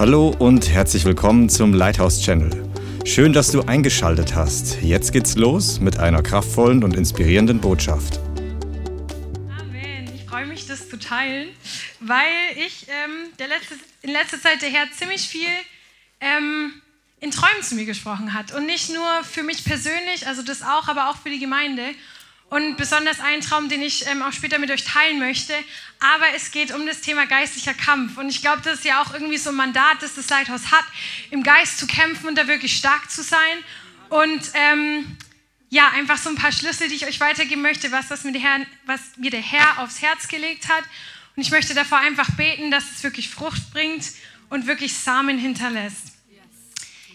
Hallo und herzlich willkommen zum Lighthouse Channel. Schön, dass du eingeschaltet hast. Jetzt geht's los mit einer kraftvollen und inspirierenden Botschaft. Amen. Ich freue mich, das zu teilen, weil ich ähm, letzte, in letzter Zeit der Herr ziemlich viel ähm, in Träumen zu mir gesprochen hat. Und nicht nur für mich persönlich, also das auch, aber auch für die Gemeinde und besonders einen Traum, den ich ähm, auch später mit euch teilen möchte. Aber es geht um das Thema geistlicher Kampf. Und ich glaube, das ist ja auch irgendwie so ein Mandat, das das Leithaus hat, im Geist zu kämpfen und da wirklich stark zu sein. Und ähm, ja, einfach so ein paar Schlüssel, die ich euch weitergeben möchte, was, das mir der Herr, was mir der Herr aufs Herz gelegt hat. Und ich möchte davor einfach beten, dass es wirklich Frucht bringt und wirklich Samen hinterlässt.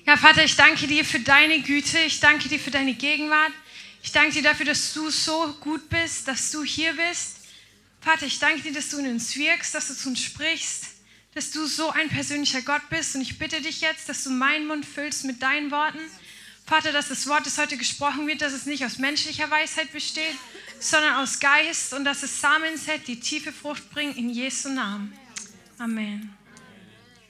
Ja, Vater, ich danke dir für deine Güte. Ich danke dir für deine Gegenwart. Ich danke dir dafür, dass du so gut bist, dass du hier bist. Vater, ich danke dir, dass du in uns wirkst, dass du zu uns sprichst, dass du so ein persönlicher Gott bist. Und ich bitte dich jetzt, dass du meinen Mund füllst mit deinen Worten. Vater, dass das Wort, das heute gesprochen wird, dass es nicht aus menschlicher Weisheit besteht, sondern aus Geist und dass es Samen set, die tiefe Frucht bringen in Jesu Namen. Amen.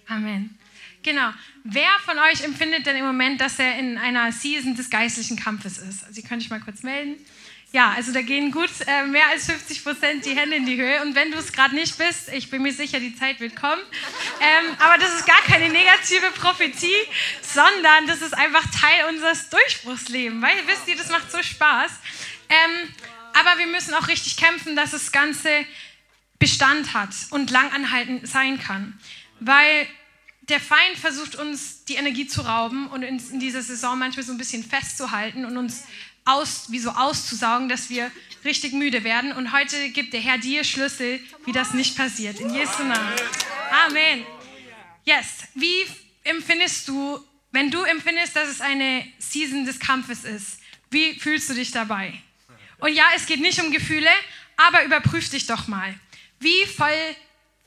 Amen. Genau. Wer von euch empfindet denn im Moment, dass er in einer Season des geistlichen Kampfes ist? Also, ihr könnt euch mal kurz melden. Ja, also da gehen gut äh, mehr als 50 Prozent die Hände in die Höhe. Und wenn du es gerade nicht bist, ich bin mir sicher, die Zeit wird kommen. Ähm, aber das ist gar keine negative Prophetie, sondern das ist einfach Teil unseres Durchbruchslebens. Weil, wisst ihr, das macht so Spaß. Ähm, aber wir müssen auch richtig kämpfen, dass das Ganze Bestand hat und langanhaltend sein kann. Weil der Feind versucht uns die Energie zu rauben und uns in dieser Saison manchmal so ein bisschen festzuhalten und uns aus, wie so auszusaugen, dass wir richtig müde werden. Und heute gibt der Herr dir Schlüssel, wie das nicht passiert. In Jesu Namen. Amen. Yes. Wie empfindest du, wenn du empfindest, dass es eine Season des Kampfes ist? Wie fühlst du dich dabei? Und ja, es geht nicht um Gefühle, aber überprüf dich doch mal. Wie voll,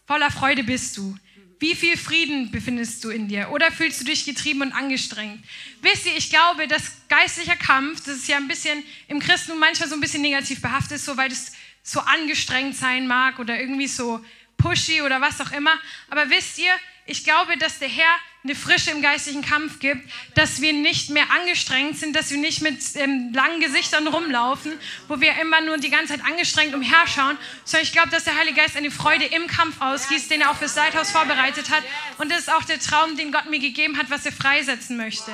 voller Freude bist du? Wie viel Frieden befindest du in dir? Oder fühlst du dich getrieben und angestrengt? Wisst ihr, ich glaube, dass geistlicher Kampf, das ist ja ein bisschen im Christentum manchmal so ein bisschen negativ behaftet, so weil es so angestrengt sein mag oder irgendwie so pushy oder was auch immer. Aber wisst ihr, ich glaube, dass der Herr eine Frische im geistlichen Kampf gibt, dass wir nicht mehr angestrengt sind, dass wir nicht mit ähm, langen Gesichtern rumlaufen, wo wir immer nur die ganze Zeit angestrengt umherschauen, sondern ich glaube, dass der Heilige Geist eine Freude im Kampf ausgießt, den er auch fürs Leithaus vorbereitet hat. Und das ist auch der Traum, den Gott mir gegeben hat, was er freisetzen möchte.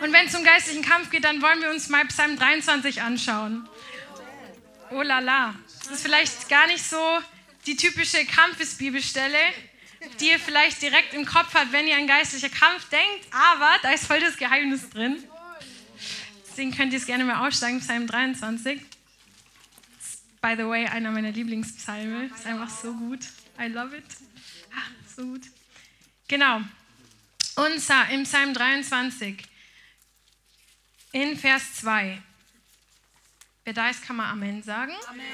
Und wenn es um geistlichen Kampf geht, dann wollen wir uns mal Psalm 23 anschauen. Oh la la. Das ist vielleicht gar nicht so die typische Kampfesbibelstelle, die ihr vielleicht direkt im Kopf habt, wenn ihr an geistlicher Kampf denkt, aber da ist voll das Geheimnis drin. Deswegen könnt ihr es gerne mal aufsteigen, Psalm 23. By the way, einer meiner Lieblingspsalme. Ist einfach so gut. I love it. Ah, so gut. Genau. Und im Psalm 23, in Vers 2. Wer da ist, kann mal Amen sagen. Amen.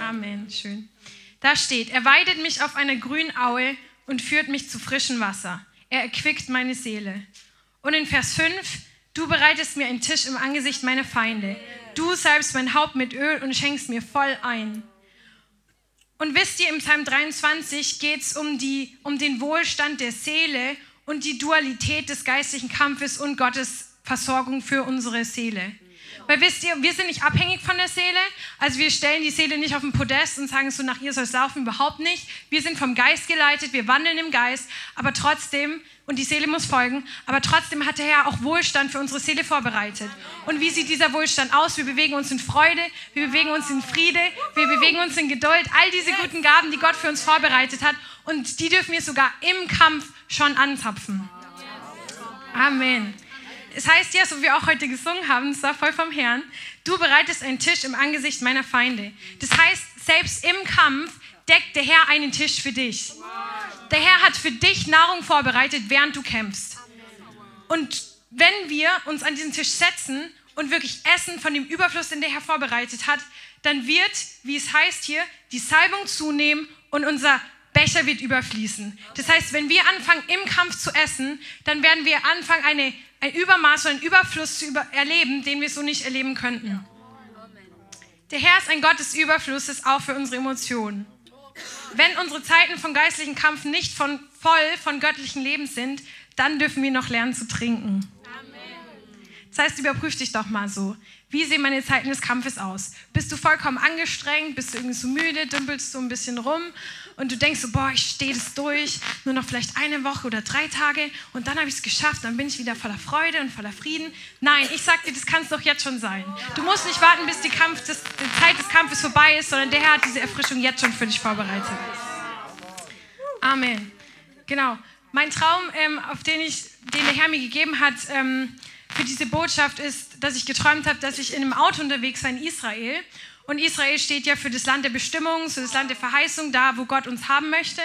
Amen. Schön. Da steht, er weidet mich auf einer grünen Aue und führt mich zu frischem Wasser. Er erquickt meine Seele. Und in Vers 5, du bereitest mir einen Tisch im Angesicht meiner Feinde. Du salbst mein Haupt mit Öl und schenkst mir voll ein. Und wisst ihr, im Psalm 23 geht es um, um den Wohlstand der Seele und die Dualität des geistlichen Kampfes und Gottes Versorgung für unsere Seele. Weil wisst ihr, wir sind nicht abhängig von der Seele. Also wir stellen die Seele nicht auf den Podest und sagen so, nach ihr soll es laufen, überhaupt nicht. Wir sind vom Geist geleitet, wir wandeln im Geist, aber trotzdem, und die Seele muss folgen, aber trotzdem hat der Herr auch Wohlstand für unsere Seele vorbereitet. Und wie sieht dieser Wohlstand aus? Wir bewegen uns in Freude, wir bewegen uns in Friede, wir bewegen uns in Geduld, all diese guten Gaben, die Gott für uns vorbereitet hat. Und die dürfen wir sogar im Kampf schon anzapfen. Amen. Es heißt ja, so wie wir auch heute gesungen haben, es war voll vom Herrn, du bereitest einen Tisch im Angesicht meiner Feinde. Das heißt, selbst im Kampf deckt der Herr einen Tisch für dich. Der Herr hat für dich Nahrung vorbereitet, während du kämpfst. Und wenn wir uns an diesen Tisch setzen und wirklich essen von dem Überfluss, den der Herr vorbereitet hat, dann wird, wie es heißt hier, die Salbung zunehmen und unser Becher wird überfließen. Das heißt, wenn wir anfangen, im Kampf zu essen, dann werden wir anfangen, eine ein Übermaß und einen Überfluss zu über erleben, den wir so nicht erleben könnten. Der Herr ist ein Gott des Überflusses, auch für unsere Emotionen. Wenn unsere Zeiten von geistlichen Kampf nicht von, voll von göttlichen Lebens sind, dann dürfen wir noch lernen zu trinken. Das heißt, überprüf dich doch mal so. Wie sehen meine Zeiten des Kampfes aus? Bist du vollkommen angestrengt? Bist du irgendwie so müde? Dümpelst du ein bisschen rum? Und du denkst so, boah, ich stehe das durch. Nur noch vielleicht eine Woche oder drei Tage. Und dann habe ich es geschafft. Dann bin ich wieder voller Freude und voller Frieden. Nein, ich sag dir, das kann es doch jetzt schon sein. Du musst nicht warten, bis die, Kampf, das, die Zeit des Kampfes vorbei ist, sondern der Herr hat diese Erfrischung jetzt schon für dich vorbereitet. Amen. Genau. Mein Traum, ähm, auf den, ich, den der Herr mir gegeben hat, ähm, für diese Botschaft ist, dass ich geträumt habe, dass ich in einem Auto unterwegs war in Israel. Und Israel steht ja für das Land der Bestimmung, für das Land der Verheißung, da, wo Gott uns haben möchte.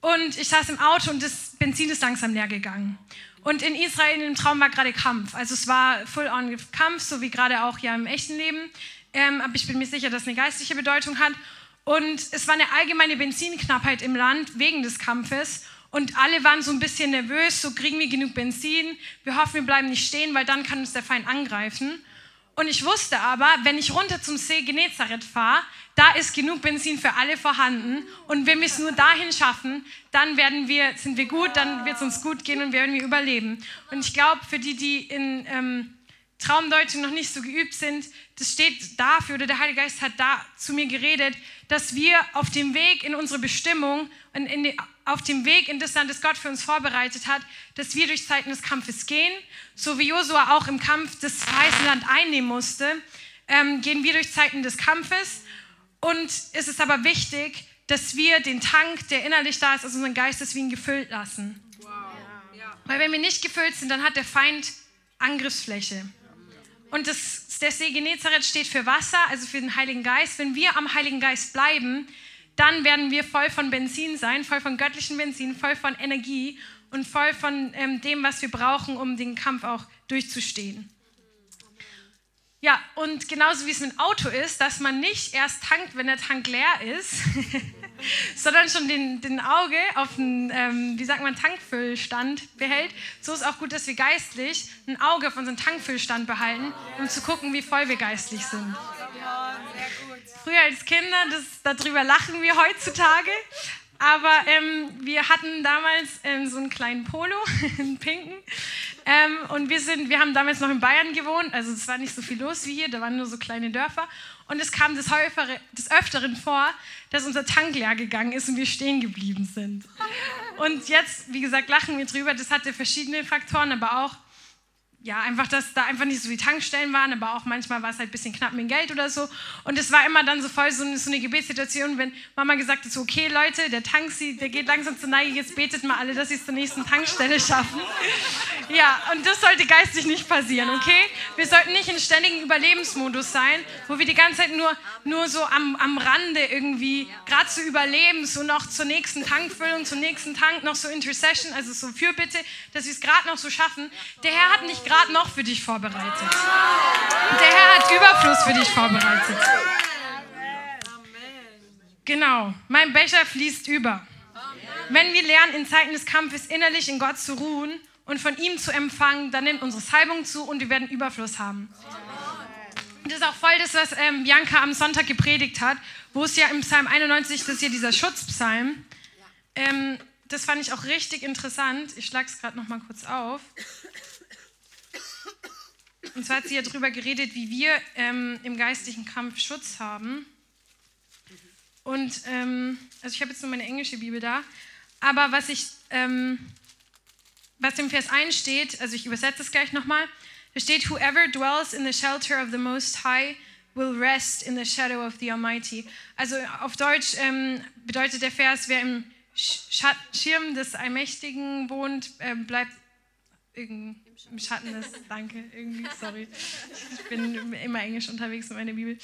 Und ich saß im Auto und das Benzin ist langsam leer gegangen. Und in Israel im Traum war gerade Kampf. Also es war full-on Kampf, so wie gerade auch ja im echten Leben. Ähm, aber ich bin mir sicher, dass es eine geistliche Bedeutung hat. Und es war eine allgemeine Benzinknappheit im Land wegen des Kampfes. Und alle waren so ein bisschen nervös, so kriegen wir genug Benzin. Wir hoffen, wir bleiben nicht stehen, weil dann kann uns der Feind angreifen. Und ich wusste aber, wenn ich runter zum See Genezareth fahre, da ist genug Benzin für alle vorhanden. Und wenn wir es nur dahin schaffen, dann werden wir, sind wir gut, dann wird es uns gut gehen und werden wir überleben. Und ich glaube, für die, die in ähm, Traumdeutung noch nicht so geübt sind, das steht dafür, oder der Heilige Geist hat da zu mir geredet, dass wir auf dem Weg in unsere Bestimmung und in die, auf dem Weg in das Land, das Gott für uns vorbereitet hat, dass wir durch Zeiten des Kampfes gehen, so wie Josua auch im Kampf das verheißene Land einnehmen musste, ähm, gehen wir durch Zeiten des Kampfes. Und es ist aber wichtig, dass wir den Tank, der innerlich da ist, also unseren Geist, dass wir ihn gefüllt lassen. Wow. Ja. Weil wenn wir nicht gefüllt sind, dann hat der Feind Angriffsfläche. Und das, der See Genezareth steht für Wasser, also für den Heiligen Geist. Wenn wir am Heiligen Geist bleiben, dann werden wir voll von Benzin sein, voll von göttlichen Benzin, voll von Energie und voll von ähm, dem, was wir brauchen, um den Kampf auch durchzustehen. Ja, und genauso wie es mit Auto ist, dass man nicht erst tankt, wenn der Tank leer ist, sondern schon den, den Auge auf den, ähm, wie sagt man, Tankfüllstand behält. So ist auch gut, dass wir geistlich ein Auge auf unseren Tankfüllstand behalten, um zu gucken, wie voll wir geistlich sind. Früher als Kinder, das, darüber lachen wir heutzutage. Aber ähm, wir hatten damals ähm, so einen kleinen Polo, einen pinken. Ähm, und wir, sind, wir haben damals noch in Bayern gewohnt, also es war nicht so viel los wie hier, da waren nur so kleine Dörfer. Und es kam des, Häufere, des Öfteren vor, dass unser Tank leer gegangen ist und wir stehen geblieben sind. Und jetzt, wie gesagt, lachen wir drüber. Das hatte verschiedene Faktoren, aber auch ja, einfach, dass da einfach nicht so viele Tankstellen waren, aber auch manchmal war es halt ein bisschen knapp mit Geld oder so. Und es war immer dann so voll so eine, so eine Gebetssituation, wenn Mama gesagt hat, so, okay Leute, der Tank, der geht langsam zur Neige, jetzt betet mal alle, dass sie es zur nächsten Tankstelle schaffen. Ja, und das sollte geistig nicht passieren, okay? Wir sollten nicht in ständigen Überlebensmodus sein, wo wir die ganze Zeit nur, nur so am, am Rande irgendwie gerade zu überleben, so noch zur nächsten Tankfüllung, zum nächsten Tank, noch so Intercession, also so Fürbitte, dass wir es gerade noch so schaffen. Der Herr hat nicht gerade noch für dich vorbereitet. Der Herr hat Überfluss für dich vorbereitet. Genau, mein Becher fließt über. Wenn wir lernen, in Zeiten des Kampfes innerlich in Gott zu ruhen und von ihm zu empfangen, dann nimmt unsere Salbung zu und wir werden Überfluss haben. Das ist auch voll das, was ähm, Bianca am Sonntag gepredigt hat, wo es ja im Psalm 91, das ist ja dieser Schutzpsalm, ähm, das fand ich auch richtig interessant. Ich schlage es gerade noch mal kurz auf. Und zwar hat sie ja darüber geredet, wie wir ähm, im geistlichen Kampf Schutz haben. Und ähm, also ich habe jetzt nur meine englische Bibel da, aber was ich, ähm, was im Vers 1 steht, also ich übersetze es gleich nochmal, da steht, Whoever dwells in the shelter of the Most High will rest in the shadow of the Almighty. Also auf Deutsch ähm, bedeutet der Vers, wer im Schirm des Allmächtigen wohnt, äh, bleibt im Schatten des, danke, irgendwie, sorry. Ich bin immer Englisch unterwegs in meiner Bibel.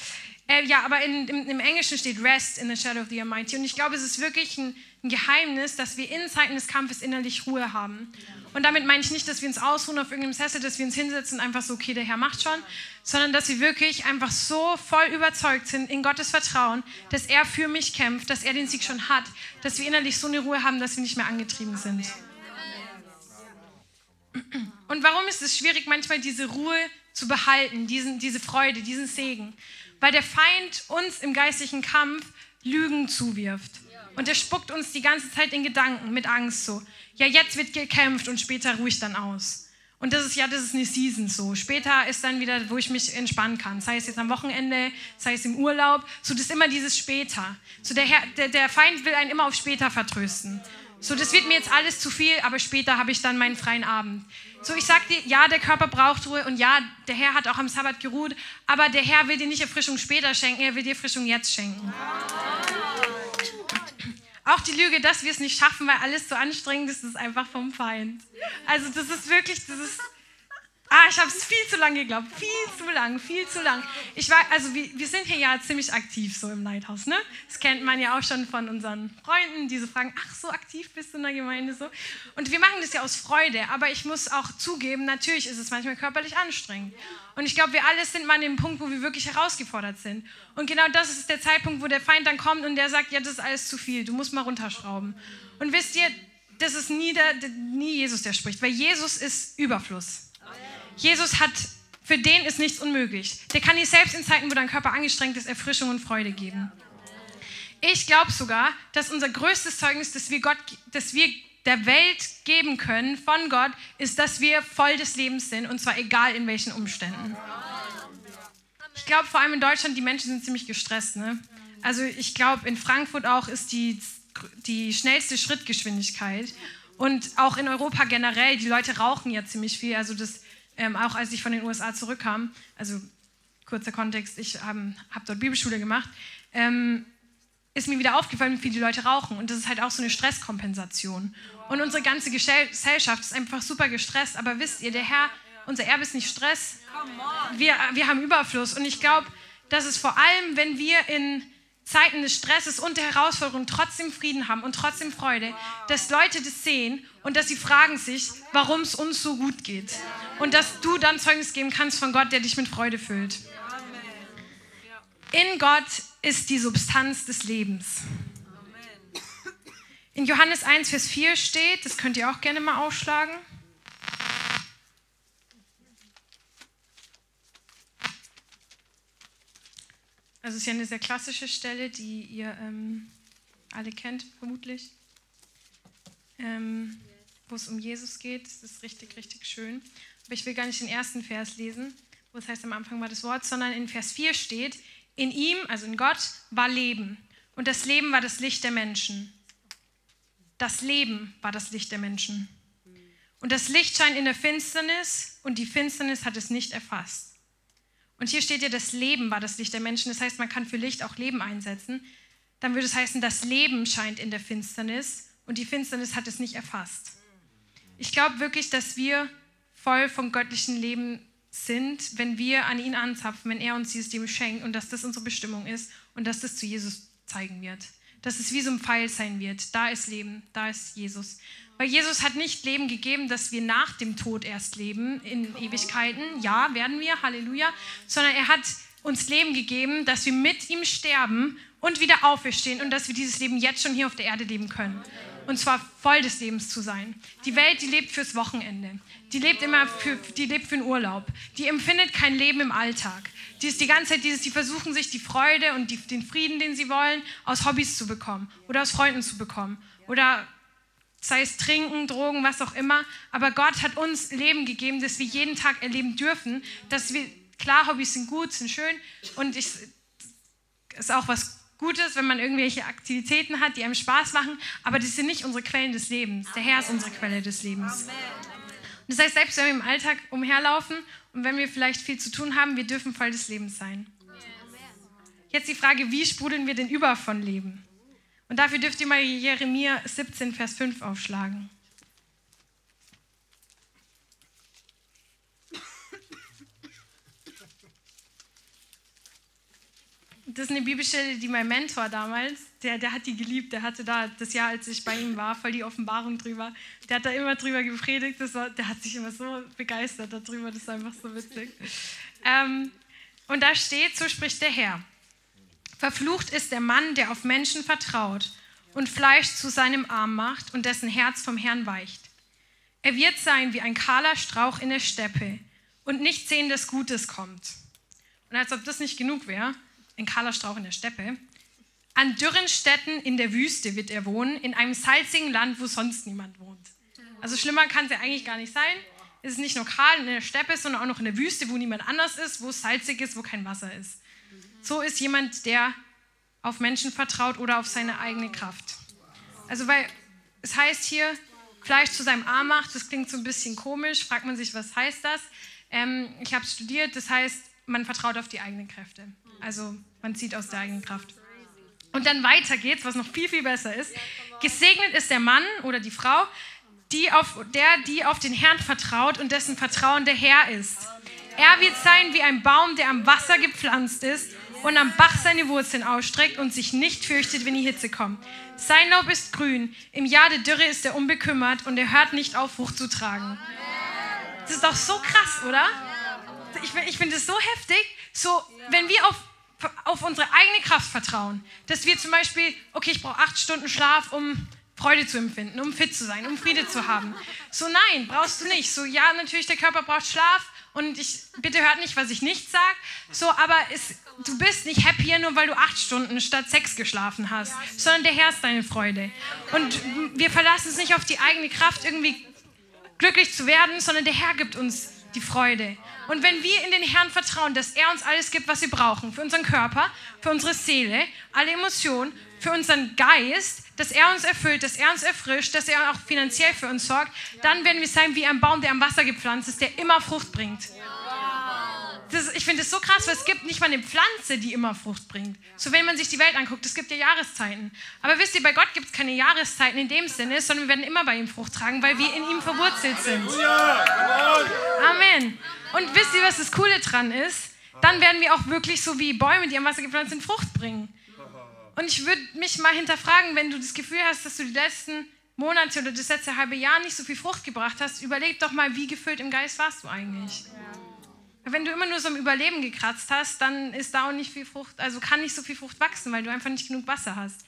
Äh, ja, aber in, im, im, Englischen steht Rest in the Shadow of the Almighty. Und ich glaube, es ist wirklich ein, ein Geheimnis, dass wir in Zeiten des Kampfes innerlich Ruhe haben. Und damit meine ich nicht, dass wir uns ausruhen auf irgendeinem Sessel, dass wir uns hinsetzen und einfach so, okay, der Herr macht schon, sondern dass wir wirklich einfach so voll überzeugt sind in Gottes Vertrauen, dass er für mich kämpft, dass er den Sieg schon hat, dass wir innerlich so eine Ruhe haben, dass wir nicht mehr angetrieben sind. Und warum ist es schwierig, manchmal diese Ruhe zu behalten, diesen, diese Freude, diesen Segen? Weil der Feind uns im geistlichen Kampf Lügen zuwirft. Und er spuckt uns die ganze Zeit in Gedanken mit Angst so. Ja, jetzt wird gekämpft und später ruhe ich dann aus. Und das ist ja, das ist eine Season so. Später ist dann wieder, wo ich mich entspannen kann. Sei es jetzt am Wochenende, sei es im Urlaub. So, das ist immer dieses später. So, der, Herr, der, der Feind will einen immer auf später vertrösten. So, das wird mir jetzt alles zu viel, aber später habe ich dann meinen freien Abend. So, ich sage dir, ja, der Körper braucht Ruhe und ja, der Herr hat auch am Sabbat geruht, aber der Herr will dir nicht Erfrischung später schenken, er will dir Erfrischung jetzt schenken. Auch die Lüge, dass wir es nicht schaffen, weil alles so anstrengend ist, ist einfach vom Feind. Also das ist wirklich, das ist Ah, ich habe es viel zu lange geglaubt. Viel zu lang, viel zu lang. Ich war, also wir, wir, sind hier ja ziemlich aktiv so im Lighthouse, ne? Das kennt man ja auch schon von unseren Freunden, die so fragen, ach, so aktiv bist du in der Gemeinde so. Und wir machen das ja aus Freude, aber ich muss auch zugeben, natürlich ist es manchmal körperlich anstrengend. Und ich glaube, wir alle sind mal an dem Punkt, wo wir wirklich herausgefordert sind. Und genau das ist der Zeitpunkt, wo der Feind dann kommt und der sagt, ja, das ist alles zu viel, du musst mal runterschrauben. Und wisst ihr, das ist nie, der, nie Jesus, der spricht, weil Jesus ist Überfluss. Jesus hat, für den ist nichts unmöglich. Der kann dir selbst in Zeiten, wo dein Körper angestrengt ist, Erfrischung und Freude geben. Ich glaube sogar, dass unser größtes Zeugnis, das wir, Gott, das wir der Welt geben können von Gott, ist, dass wir voll des Lebens sind und zwar egal in welchen Umständen. Ich glaube vor allem in Deutschland, die Menschen sind ziemlich gestresst. Ne? Also ich glaube in Frankfurt auch ist die, die schnellste Schrittgeschwindigkeit und auch in Europa generell, die Leute rauchen ja ziemlich viel. Also das ähm, auch als ich von den USA zurückkam, also kurzer Kontext, ich habe dort Bibelschule gemacht, ähm, ist mir wieder aufgefallen, wie viele Leute rauchen. Und das ist halt auch so eine Stresskompensation. Und unsere ganze Gesellschaft ist einfach super gestresst. Aber wisst ihr, der Herr, unser Erbe ist nicht Stress. Wir, wir haben Überfluss. Und ich glaube, dass es vor allem, wenn wir in Zeiten des Stresses und der Herausforderung trotzdem Frieden haben und trotzdem Freude, dass Leute das sehen und dass sie fragen sich, warum es uns so gut geht. Und dass du dann Zeugnis geben kannst von Gott, der dich mit Freude füllt. In Gott ist die Substanz des Lebens. In Johannes 1, Vers 4 steht, das könnt ihr auch gerne mal aufschlagen. Also es ist ja eine sehr klassische Stelle, die ihr ähm, alle kennt, vermutlich. Ähm, wo es um Jesus geht. Das ist richtig, richtig schön. Aber ich will gar nicht den ersten Vers lesen, wo es heißt, am Anfang war das Wort, sondern in Vers 4 steht, in ihm, also in Gott, war Leben. Und das Leben war das Licht der Menschen. Das Leben war das Licht der Menschen. Und das Licht scheint in der Finsternis und die Finsternis hat es nicht erfasst. Und hier steht ja, das Leben war das Licht der Menschen. Das heißt, man kann für Licht auch Leben einsetzen. Dann würde es heißen, das Leben scheint in der Finsternis und die Finsternis hat es nicht erfasst. Ich glaube wirklich, dass wir voll vom göttlichen Leben sind, wenn wir an ihn anzapfen, wenn er uns dieses Leben schenkt und dass das unsere Bestimmung ist und dass das zu Jesus zeigen wird. Dass es wie so ein Pfeil sein wird. Da ist Leben, da ist Jesus. Weil Jesus hat nicht Leben gegeben, dass wir nach dem Tod erst leben, in Ewigkeiten. Ja, werden wir, Halleluja. Sondern er hat uns Leben gegeben, dass wir mit ihm sterben und wieder auferstehen und dass wir dieses Leben jetzt schon hier auf der Erde leben können. Und zwar voll des Lebens zu sein. Die Welt, die lebt fürs Wochenende. Die lebt immer für, die lebt für den Urlaub. Die empfindet kein Leben im Alltag. Die ist die ganze Zeit dieses, die versuchen sich die Freude und die, den Frieden, den sie wollen, aus Hobbys zu bekommen oder aus Freunden zu bekommen oder sei es Trinken, Drogen, was auch immer. Aber Gott hat uns Leben gegeben, das wir jeden Tag erleben dürfen, dass wir, klar, Hobbys sind gut, sind schön und ich, ist auch was Gutes, wenn man irgendwelche Aktivitäten hat, die einem Spaß machen, aber das sind nicht unsere Quellen des Lebens. Der Herr ist unsere Quelle des Lebens. Und das heißt, selbst wenn wir im Alltag umherlaufen und wenn wir vielleicht viel zu tun haben, wir dürfen voll des Lebens sein. Jetzt die Frage, wie sprudeln wir denn über von Leben? Und dafür dürft ihr mal Jeremia 17, Vers 5 aufschlagen. Das ist eine Bibelstelle, die mein Mentor damals, der, der hat die geliebt, der hatte da das Jahr, als ich bei ihm war, voll die Offenbarung drüber. Der hat da immer drüber gepredigt, war, der hat sich immer so begeistert darüber, das ist einfach so witzig. Ähm, und da steht, so spricht der Herr. Verflucht ist der Mann, der auf Menschen vertraut und Fleisch zu seinem Arm macht und dessen Herz vom Herrn weicht. Er wird sein wie ein kahler Strauch in der Steppe und nicht sehen, dass Gutes kommt. Und als ob das nicht genug wäre, ein kahler Strauch in der Steppe. An dürren Städten in der Wüste wird er wohnen, in einem salzigen Land, wo sonst niemand wohnt. Also schlimmer kann es ja eigentlich gar nicht sein. Es ist nicht nur kahl in der Steppe, sondern auch noch in der Wüste, wo niemand anders ist, wo es salzig ist, wo kein Wasser ist. So ist jemand, der auf Menschen vertraut oder auf seine eigene Kraft. Also weil es heißt hier, Fleisch zu seinem Arm macht, das klingt so ein bisschen komisch, fragt man sich, was heißt das? Ähm, ich habe studiert, das heißt, man vertraut auf die eigenen Kräfte. Also man zieht aus der eigenen Kraft. Und dann weiter geht's, was noch viel, viel besser ist. Gesegnet ist der Mann oder die Frau, die auf, der, die auf den Herrn vertraut und dessen Vertrauen der Herr ist. Er wird sein wie ein Baum, der am Wasser gepflanzt ist und am Bach seine Wurzeln ausstreckt und sich nicht fürchtet, wenn die Hitze kommt. Sein Laub ist grün, im Jahr der Dürre ist er unbekümmert und er hört nicht auf, Frucht zu tragen. Das ist doch so krass, oder? Ich, ich finde es so heftig, so, wenn wir auf, auf unsere eigene Kraft vertrauen, dass wir zum Beispiel, okay, ich brauche acht Stunden Schlaf, um Freude zu empfinden, um fit zu sein, um Friede zu haben. So, nein, brauchst du nicht. So, ja, natürlich, der Körper braucht Schlaf und ich, bitte hört nicht, was ich nicht sage. So, aber es, du bist nicht happier, nur weil du acht Stunden statt sechs geschlafen hast, sondern der Herr ist deine Freude. Und wir verlassen es nicht auf die eigene Kraft, irgendwie glücklich zu werden, sondern der Herr gibt uns die Freude. Und wenn wir in den Herrn vertrauen, dass er uns alles gibt, was wir brauchen, für unseren Körper, für unsere Seele, alle Emotionen, für unseren Geist, dass er uns erfüllt, dass er uns erfrischt, dass er auch finanziell für uns sorgt, dann werden wir sein wie ein Baum, der am Wasser gepflanzt ist, der immer Frucht bringt. Das, ich finde es so krass, weil es gibt nicht mal eine Pflanze, die immer Frucht bringt. So wenn man sich die Welt anguckt, es gibt ja Jahreszeiten. Aber wisst ihr, bei Gott gibt es keine Jahreszeiten in dem Sinne, sondern wir werden immer bei ihm Frucht tragen, weil wir in ihm verwurzelt sind. Amen. Und wisst ihr, was das Coole dran ist? Dann werden wir auch wirklich so wie Bäume, die am Wasser gepflanzt sind, Frucht bringen. Und ich würde mich mal hinterfragen, wenn du das Gefühl hast, dass du die letzten Monate oder das letzte halbe Jahr nicht so viel Frucht gebracht hast, überleg doch mal, wie gefüllt im Geist warst du eigentlich. Ja. Wenn du immer nur so im Überleben gekratzt hast, dann ist da auch nicht viel Frucht, also kann nicht so viel Frucht wachsen, weil du einfach nicht genug Wasser hast.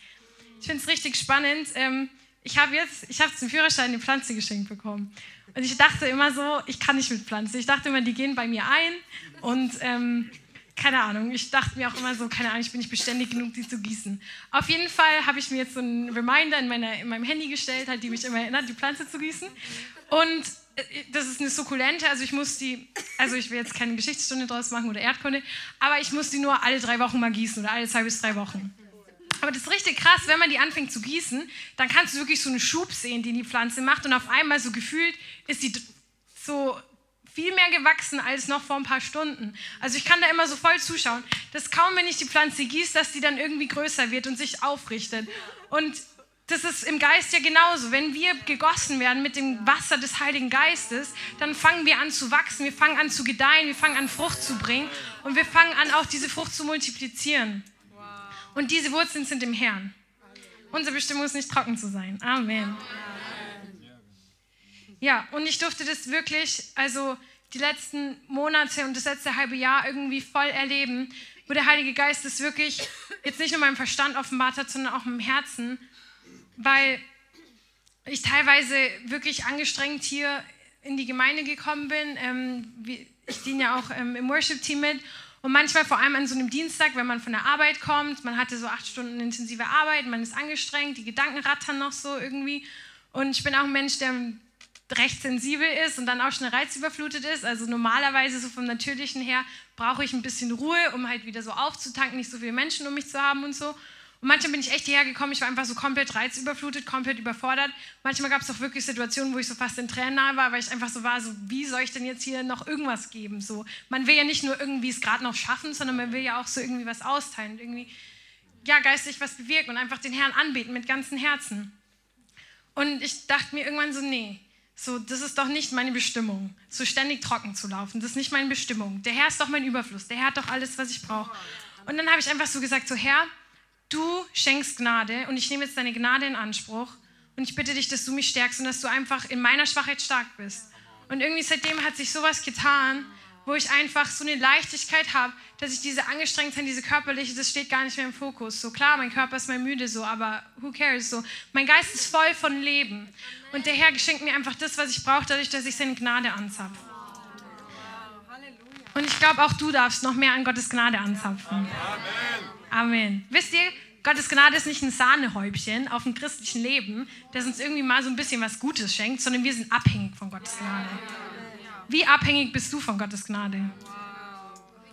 Ich finde es richtig spannend. Ähm, ich habe jetzt, ich habe zum Führerschein eine Pflanze geschenkt bekommen. Und ich dachte immer so, ich kann nicht mit Pflanzen. Ich dachte immer, die gehen bei mir ein und ähm, keine Ahnung, ich dachte mir auch immer so, keine Ahnung, ich bin nicht beständig genug, die zu gießen. Auf jeden Fall habe ich mir jetzt so einen Reminder in, meiner, in meinem Handy gestellt, halt, die mich immer erinnert, die Pflanze zu gießen. Und das ist eine Sukkulente, also ich muss die, also ich will jetzt keine Geschichtsstunde draus machen oder Erdkunde, aber ich muss die nur alle drei Wochen mal gießen oder alle zwei bis drei Wochen. Aber das ist richtig krass, wenn man die anfängt zu gießen, dann kannst du wirklich so einen Schub sehen, den die Pflanze macht und auf einmal so gefühlt ist die so viel mehr gewachsen als noch vor ein paar Stunden. Also ich kann da immer so voll zuschauen, dass kaum, wenn ich die Pflanze gieße, dass die dann irgendwie größer wird und sich aufrichtet. Und das ist im Geist ja genauso. Wenn wir gegossen werden mit dem Wasser des Heiligen Geistes, dann fangen wir an zu wachsen, wir fangen an zu gedeihen, wir fangen an Frucht zu bringen und wir fangen an auch diese Frucht zu multiplizieren. Und diese Wurzeln sind im Herrn. Unsere Bestimmung ist nicht trocken zu sein. Amen. Ja, und ich durfte das wirklich, also die letzten Monate und das letzte halbe Jahr irgendwie voll erleben, wo der Heilige Geist es wirklich jetzt nicht nur meinem Verstand offenbart hat, sondern auch im Herzen, weil ich teilweise wirklich angestrengt hier in die Gemeinde gekommen bin. Ähm, ich diene ja auch ähm, im Worship-Team mit. Und manchmal, vor allem an so einem Dienstag, wenn man von der Arbeit kommt, man hatte so acht Stunden intensive Arbeit, man ist angestrengt, die Gedanken rattern noch so irgendwie. Und ich bin auch ein Mensch, der recht sensibel ist und dann auch schnell reizüberflutet ist. Also normalerweise so vom Natürlichen her brauche ich ein bisschen Ruhe, um halt wieder so aufzutanken, nicht so viele Menschen um mich zu haben und so. Und manchmal bin ich echt hierher gekommen, ich war einfach so komplett reizüberflutet, komplett überfordert. Manchmal gab es auch wirklich Situationen, wo ich so fast in Tränen nahe war, weil ich einfach so war, so wie soll ich denn jetzt hier noch irgendwas geben? So, man will ja nicht nur irgendwie es gerade noch schaffen, sondern man will ja auch so irgendwie was austeilen, irgendwie ja geistig was bewirken und einfach den Herrn anbeten mit ganzem Herzen. Und ich dachte mir irgendwann so, nee, so, das ist doch nicht meine Bestimmung, so ständig trocken zu laufen. Das ist nicht meine Bestimmung. Der Herr ist doch mein Überfluss. Der Herr hat doch alles, was ich brauche. Und dann habe ich einfach so gesagt, so Herr, du schenkst Gnade und ich nehme jetzt deine Gnade in Anspruch und ich bitte dich, dass du mich stärkst und dass du einfach in meiner Schwachheit stark bist. Und irgendwie seitdem hat sich sowas getan, wo ich einfach so eine Leichtigkeit habe, dass ich diese Angestrengtheit, diese körperliche, das steht gar nicht mehr im Fokus. So klar, mein Körper ist mal müde, so, aber who cares? So, mein Geist ist voll von Leben. Und der Herr schenkt mir einfach das, was ich brauche, dadurch, dass ich seine Gnade anzapfe. Und ich glaube, auch du darfst noch mehr an Gottes Gnade anzapfen. Amen. Amen. Wisst ihr, Gottes Gnade ist nicht ein Sahnehäubchen auf dem christlichen Leben, das uns irgendwie mal so ein bisschen was Gutes schenkt, sondern wir sind abhängig von Gottes Gnade. Wie abhängig bist du von Gottes Gnade?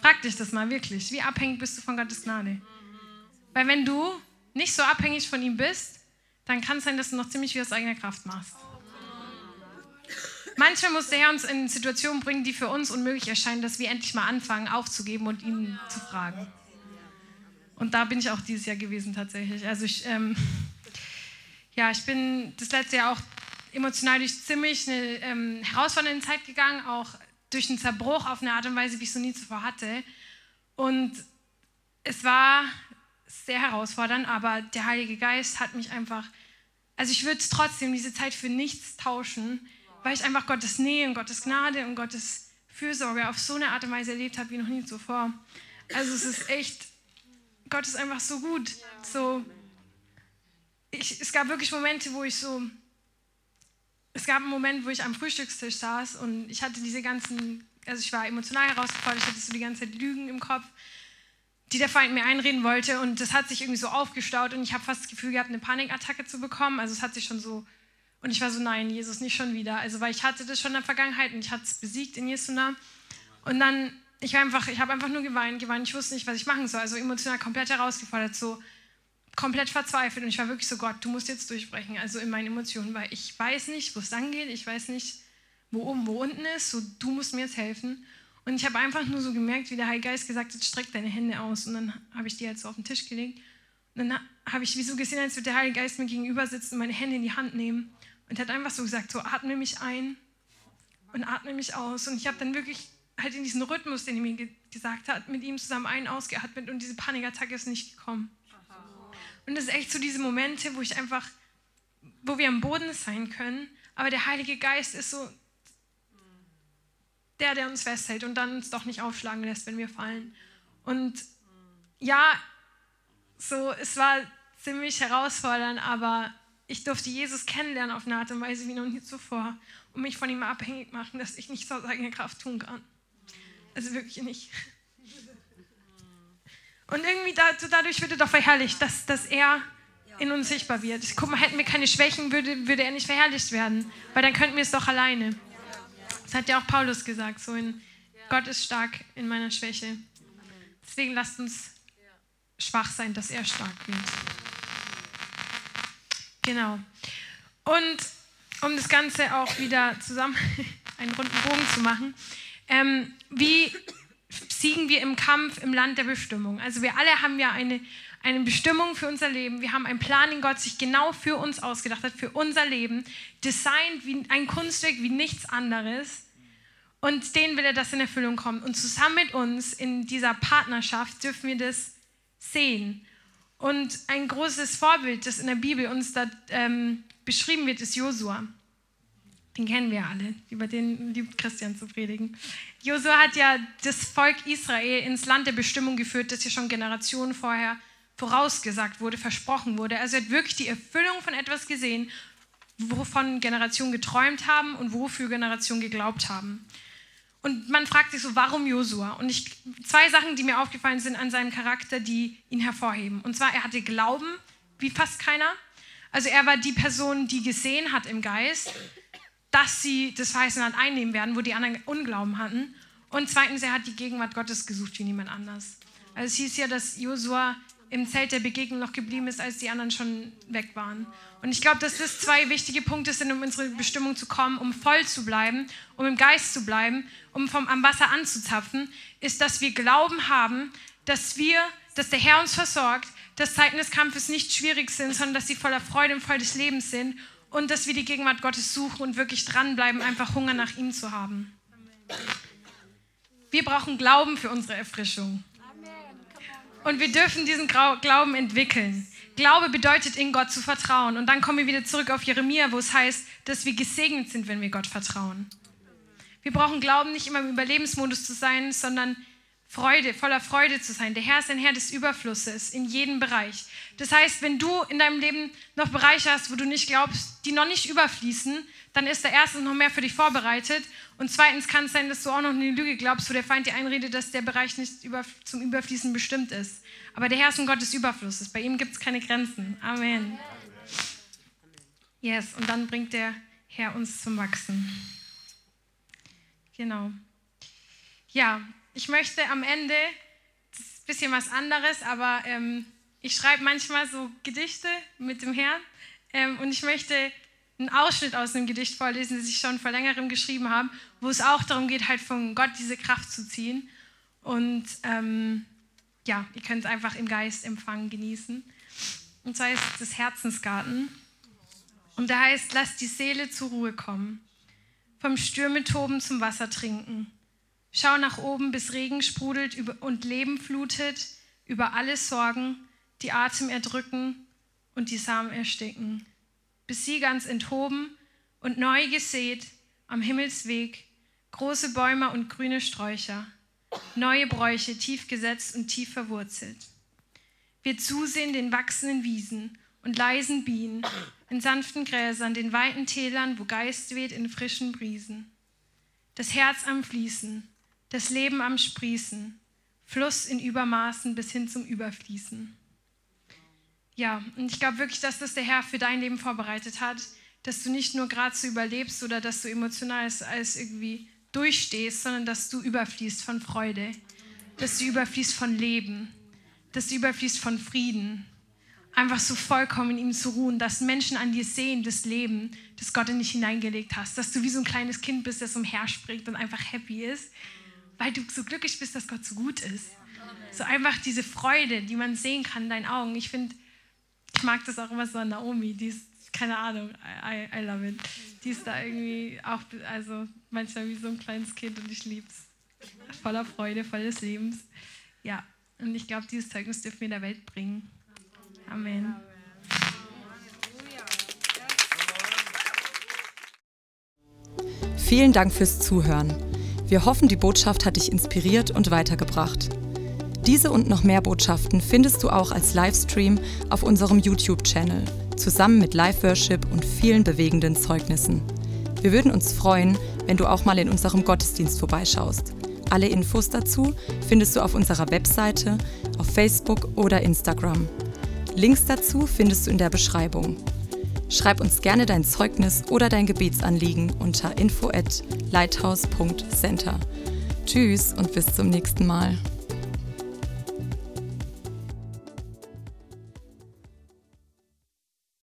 Frag dich das mal wirklich. Wie abhängig bist du von Gottes Gnade? Weil wenn du nicht so abhängig von ihm bist, dann kann es sein, dass du noch ziemlich viel aus eigener Kraft machst. Manchmal muss der Herr uns in Situationen bringen, die für uns unmöglich erscheinen, dass wir endlich mal anfangen aufzugeben und ihn zu fragen. Und da bin ich auch dieses Jahr gewesen tatsächlich. Also ich, ähm, ja, ich bin das letzte Jahr auch emotional durch ziemlich eine ähm, herausfordernde Zeit gegangen, auch durch einen Zerbruch auf eine Art und Weise, wie ich es so nie zuvor hatte. Und es war sehr herausfordernd, aber der Heilige Geist hat mich einfach, also ich würde trotzdem diese Zeit für nichts tauschen, weil ich einfach Gottes Nähe und Gottes Gnade und Gottes Fürsorge auf so eine Art und Weise erlebt habe wie noch nie zuvor. Also es ist echt, Gott ist einfach so gut. So, ich, es gab wirklich Momente, wo ich so, es gab einen Moment, wo ich am Frühstückstisch saß und ich hatte diese ganzen, also ich war emotional herausgefordert, ich hatte so die ganze Zeit Lügen im Kopf, die der Feind mir einreden wollte und das hat sich irgendwie so aufgestaut und ich habe fast das Gefühl gehabt, eine Panikattacke zu bekommen. Also es hat sich schon so und ich war so, nein, Jesus, nicht schon wieder. Also, weil ich hatte das schon in der Vergangenheit und ich hatte es besiegt in Jesu Namen. Und dann, ich habe einfach, ich habe einfach nur geweint, geweint. Ich wusste nicht, was ich machen soll. Also emotional komplett herausgefordert, so komplett verzweifelt. Und ich war wirklich so, Gott, du musst jetzt durchbrechen. Also in meinen Emotionen, weil ich weiß nicht, wo es lang geht. Ich weiß nicht, wo oben, wo unten ist. So, du musst mir jetzt helfen. Und ich habe einfach nur so gemerkt, wie der Heilige Geist gesagt hat, streck deine Hände aus. Und dann habe ich die halt so auf den Tisch gelegt. Und dann habe ich wie so gesehen, als würde der Heilige Geist mir gegenüber sitzen und meine Hände in die Hand nehmen. Und er hat einfach so gesagt, so atme mich ein und atme mich aus. Und ich habe dann wirklich halt in diesen Rhythmus, den er mir ge gesagt hat, mit ihm zusammen ein- ausgeatmet und diese Panikattacke ist nicht gekommen. Und das ist echt so diese Momente, wo ich einfach, wo wir am Boden sein können, aber der Heilige Geist ist so der, der uns festhält und dann uns doch nicht aufschlagen lässt, wenn wir fallen. Und ja, so, es war ziemlich herausfordernd, aber ich durfte Jesus kennenlernen auf eine Art und Weise wie noch nie zuvor und mich von ihm abhängig machen, dass ich nichts aus eigener Kraft tun kann. Also wirklich nicht. Und irgendwie dadurch wird er doch verherrlicht, dass, dass er in uns sichtbar wird. Guck mal, hätten wir keine Schwächen, würde, würde er nicht verherrlicht werden, weil dann könnten wir es doch alleine. Das hat ja auch Paulus gesagt, so in Gott ist stark in meiner Schwäche. Deswegen lasst uns schwach sein, dass er stark wird. Genau. Und um das Ganze auch wieder zusammen einen runden Bogen zu machen, ähm, wie siegen wir im Kampf im Land der Bestimmung? Also wir alle haben ja eine, eine Bestimmung für unser Leben. Wir haben einen Plan, den Gott sich genau für uns ausgedacht hat, für unser Leben, designt wie ein Kunstwerk wie nichts anderes. Und den will er, dass in Erfüllung kommt. Und zusammen mit uns in dieser Partnerschaft dürfen wir das sehen. Und ein großes Vorbild, das in der Bibel uns da ähm, beschrieben wird, ist Josua. Den kennen wir alle, über den liebt Christian zu predigen. Josua hat ja das Volk Israel ins Land der Bestimmung geführt, das ja schon Generationen vorher vorausgesagt wurde, versprochen wurde. Also er hat wirklich die Erfüllung von etwas gesehen, wovon Generationen geträumt haben und wofür Generationen geglaubt haben. Und man fragt sich so, warum Josua? Und ich, zwei Sachen, die mir aufgefallen sind an seinem Charakter, die ihn hervorheben. Und zwar, er hatte Glauben, wie fast keiner. Also er war die Person, die gesehen hat im Geist, dass sie das verheißene Land einnehmen werden, wo die anderen Unglauben hatten. Und zweitens, er hat die Gegenwart Gottes gesucht wie niemand anders. Also es hieß ja, dass Josua im Zelt der Begegnung noch geblieben ist, als die anderen schon weg waren. Und ich glaube, dass das zwei wichtige Punkte sind, um unsere Bestimmung zu kommen, um voll zu bleiben, um im Geist zu bleiben, um vom am Wasser anzuzapfen, ist, dass wir Glauben haben, dass wir, dass der Herr uns versorgt, dass Zeiten des Kampfes nicht schwierig sind, sondern dass sie voller Freude und voll des Lebens sind und dass wir die Gegenwart Gottes suchen und wirklich dranbleiben, einfach Hunger nach ihm zu haben. Wir brauchen Glauben für unsere Erfrischung. Und wir dürfen diesen Glauben entwickeln. Glaube bedeutet, in Gott zu vertrauen. Und dann kommen wir wieder zurück auf Jeremia, wo es heißt, dass wir gesegnet sind, wenn wir Gott vertrauen. Wir brauchen Glauben, nicht immer im Überlebensmodus zu sein, sondern Freude, voller Freude zu sein. Der Herr ist ein Herr des Überflusses in jedem Bereich. Das heißt, wenn du in deinem Leben noch Bereiche hast, wo du nicht glaubst, die noch nicht überfließen, dann ist da erstens noch mehr für dich vorbereitet und zweitens kann es sein, dass du auch noch eine Lüge glaubst, wo der Feind dir einredet, dass der Bereich nicht zum Überfließen bestimmt ist. Aber der Herr ist ein Gott des Überflusses. Bei ihm gibt es keine Grenzen. Amen. Yes, und dann bringt der Herr uns zum Wachsen. Genau. Ja, ich möchte am Ende, das ist ein bisschen was anderes, aber ähm, ich schreibe manchmal so Gedichte mit dem Herrn ähm, und ich möchte einen Ausschnitt aus einem Gedicht vorlesen, das ich schon vor längerem geschrieben habe, wo es auch darum geht, halt von Gott diese Kraft zu ziehen. Und ähm, ja, ihr könnt es einfach im Geist empfangen, genießen. Und zwar ist das Herzensgarten. Und da heißt, lass die Seele zur Ruhe kommen, vom Stürme toben zum Wasser trinken. Schau nach oben, bis Regen sprudelt und Leben flutet über alle Sorgen, die Atem erdrücken und die Samen ersticken bis sie ganz enthoben und neu gesät am Himmelsweg, große Bäume und grüne Sträucher, neue Bräuche tief gesetzt und tief verwurzelt. Wir zusehen den wachsenden Wiesen und leisen Bienen, in sanften Gräsern, den weiten Tälern, wo Geist weht in frischen Briesen. Das Herz am Fließen, das Leben am Sprießen, Fluss in Übermaßen bis hin zum Überfließen. Ja, und ich glaube wirklich, dass das der Herr für dein Leben vorbereitet hat, dass du nicht nur gerade so überlebst oder dass du emotional alles irgendwie durchstehst, sondern dass du überfließt von Freude, dass du überfließt von Leben, dass du überfließt von Frieden. Einfach so vollkommen in ihm zu ruhen, dass Menschen an dir sehen, das Leben, das Gott in dich hineingelegt hast, dass du wie so ein kleines Kind bist, das umherspringt und einfach happy ist, weil du so glücklich bist, dass Gott so gut ist. So einfach diese Freude, die man sehen kann in deinen Augen. Ich finde, ich mag das auch immer so an Naomi, die ist, keine Ahnung, I, I love it. Die ist da irgendwie auch, also manchmal wie so ein kleines Kind und ich liebe es. Voller Freude, volles Lebens. Ja, und ich glaube, dieses Zeugnis dürfen wir der Welt bringen. Amen. Vielen Dank fürs Zuhören. Wir hoffen, die Botschaft hat dich inspiriert und weitergebracht. Diese und noch mehr Botschaften findest du auch als Livestream auf unserem YouTube-Channel, zusammen mit Live-Worship und vielen bewegenden Zeugnissen. Wir würden uns freuen, wenn du auch mal in unserem Gottesdienst vorbeischaust. Alle Infos dazu findest du auf unserer Webseite, auf Facebook oder Instagram. Links dazu findest du in der Beschreibung. Schreib uns gerne dein Zeugnis oder dein Gebetsanliegen unter info at lighthouse.center. Tschüss und bis zum nächsten Mal.